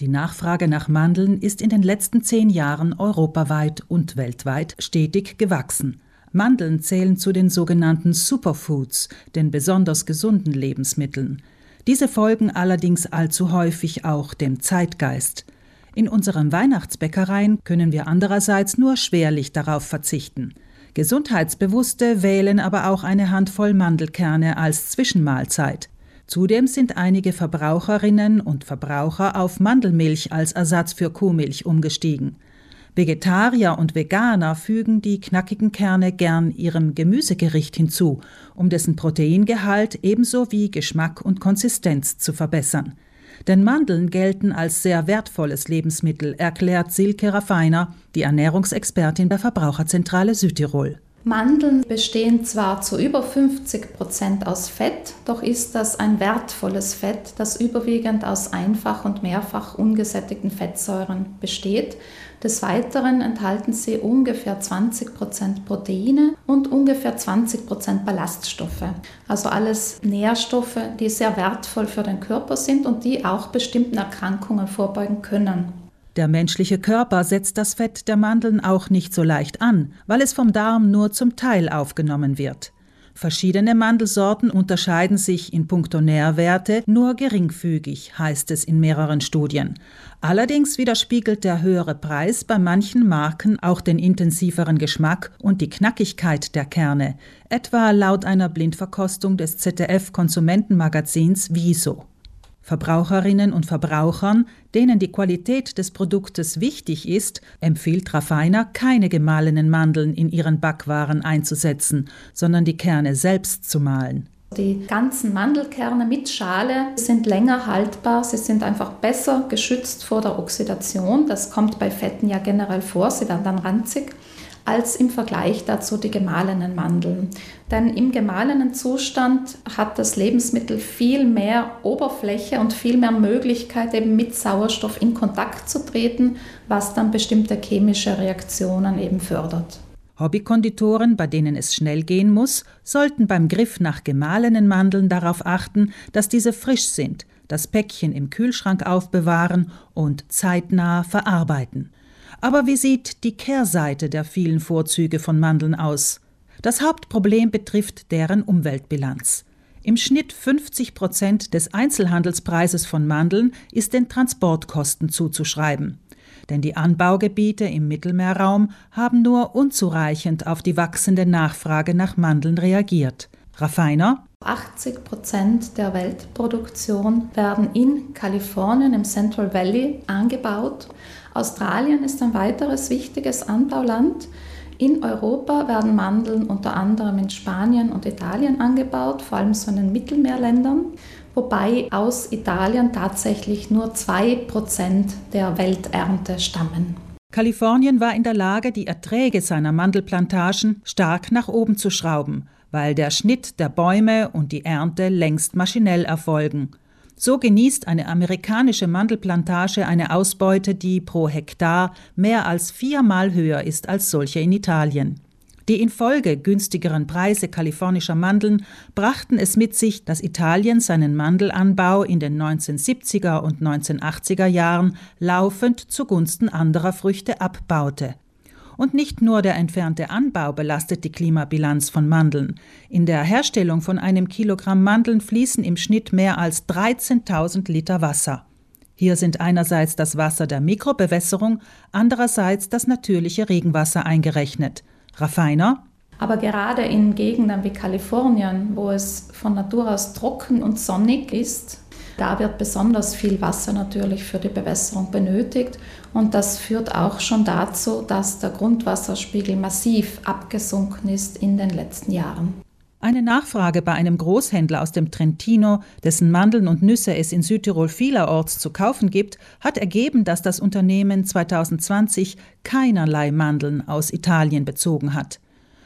Die Nachfrage nach Mandeln ist in den letzten zehn Jahren europaweit und weltweit stetig gewachsen. Mandeln zählen zu den sogenannten Superfoods, den besonders gesunden Lebensmitteln. Diese folgen allerdings allzu häufig auch dem Zeitgeist. In unseren Weihnachtsbäckereien können wir andererseits nur schwerlich darauf verzichten. Gesundheitsbewusste wählen aber auch eine Handvoll Mandelkerne als Zwischenmahlzeit. Zudem sind einige Verbraucherinnen und Verbraucher auf Mandelmilch als Ersatz für Kuhmilch umgestiegen. Vegetarier und Veganer fügen die knackigen Kerne gern ihrem Gemüsegericht hinzu, um dessen Proteingehalt ebenso wie Geschmack und Konsistenz zu verbessern. Denn Mandeln gelten als sehr wertvolles Lebensmittel, erklärt Silke Raffiner, die Ernährungsexpertin der Verbraucherzentrale Südtirol. Mandeln bestehen zwar zu über 50 Prozent aus Fett, doch ist das ein wertvolles Fett, das überwiegend aus einfach und mehrfach ungesättigten Fettsäuren besteht. Des Weiteren enthalten sie ungefähr 20 Prozent Proteine und ungefähr 20 Prozent Ballaststoffe. Also alles Nährstoffe, die sehr wertvoll für den Körper sind und die auch bestimmten Erkrankungen vorbeugen können. Der menschliche Körper setzt das Fett der Mandeln auch nicht so leicht an, weil es vom Darm nur zum Teil aufgenommen wird. Verschiedene Mandelsorten unterscheiden sich in puncto Nährwerte nur geringfügig, heißt es in mehreren Studien. Allerdings widerspiegelt der höhere Preis bei manchen Marken auch den intensiveren Geschmack und die Knackigkeit der Kerne, etwa laut einer Blindverkostung des ZDF Konsumentenmagazins Wieso. Verbraucherinnen und Verbrauchern, denen die Qualität des Produktes wichtig ist, empfiehlt Raffiner, keine gemahlenen Mandeln in ihren Backwaren einzusetzen, sondern die Kerne selbst zu mahlen. Die ganzen Mandelkerne mit Schale sind länger haltbar, sie sind einfach besser geschützt vor der Oxidation. Das kommt bei Fetten ja generell vor, sie werden dann ranzig als im Vergleich dazu die gemahlenen Mandeln. Denn im gemahlenen Zustand hat das Lebensmittel viel mehr Oberfläche und viel mehr Möglichkeit, eben mit Sauerstoff in Kontakt zu treten, was dann bestimmte chemische Reaktionen eben fördert. Hobbykonditoren, bei denen es schnell gehen muss, sollten beim Griff nach gemahlenen Mandeln darauf achten, dass diese frisch sind, das Päckchen im Kühlschrank aufbewahren und zeitnah verarbeiten. Aber wie sieht die Kehrseite der vielen Vorzüge von Mandeln aus? Das Hauptproblem betrifft deren Umweltbilanz. Im Schnitt 50 Prozent des Einzelhandelspreises von Mandeln ist den Transportkosten zuzuschreiben. Denn die Anbaugebiete im Mittelmeerraum haben nur unzureichend auf die wachsende Nachfrage nach Mandeln reagiert. Raffiner? 80 Prozent der Weltproduktion werden in Kalifornien im Central Valley angebaut. Australien ist ein weiteres wichtiges Anbauland. In Europa werden Mandeln unter anderem in Spanien und Italien angebaut, vor allem so in den Mittelmeerländern, wobei aus Italien tatsächlich nur 2% der Welternte stammen. Kalifornien war in der Lage, die Erträge seiner Mandelplantagen stark nach oben zu schrauben, weil der Schnitt der Bäume und die Ernte längst maschinell erfolgen. So genießt eine amerikanische Mandelplantage eine Ausbeute, die pro Hektar mehr als viermal höher ist als solche in Italien. Die infolge günstigeren Preise kalifornischer Mandeln brachten es mit sich, dass Italien seinen Mandelanbau in den 1970er und 1980er Jahren laufend zugunsten anderer Früchte abbaute. Und nicht nur der entfernte Anbau belastet die Klimabilanz von Mandeln. In der Herstellung von einem Kilogramm Mandeln fließen im Schnitt mehr als 13.000 Liter Wasser. Hier sind einerseits das Wasser der Mikrobewässerung, andererseits das natürliche Regenwasser eingerechnet. Raffiner? Aber gerade in Gegenden wie Kalifornien, wo es von Natur aus trocken und sonnig ist, da wird besonders viel Wasser natürlich für die Bewässerung benötigt und das führt auch schon dazu, dass der Grundwasserspiegel massiv abgesunken ist in den letzten Jahren. Eine Nachfrage bei einem Großhändler aus dem Trentino, dessen Mandeln und Nüsse es in Südtirol vielerorts zu kaufen gibt, hat ergeben, dass das Unternehmen 2020 keinerlei Mandeln aus Italien bezogen hat.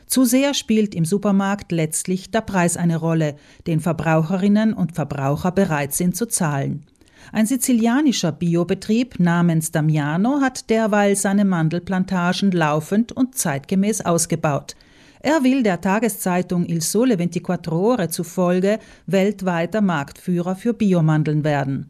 Zu sehr spielt im Supermarkt letztlich der Preis eine Rolle, den Verbraucherinnen und Verbraucher bereit sind zu zahlen. Ein sizilianischer Biobetrieb namens Damiano hat derweil seine Mandelplantagen laufend und zeitgemäß ausgebaut. Er will der Tageszeitung Il Sole 24 Ore zufolge weltweiter Marktführer für Biomandeln werden.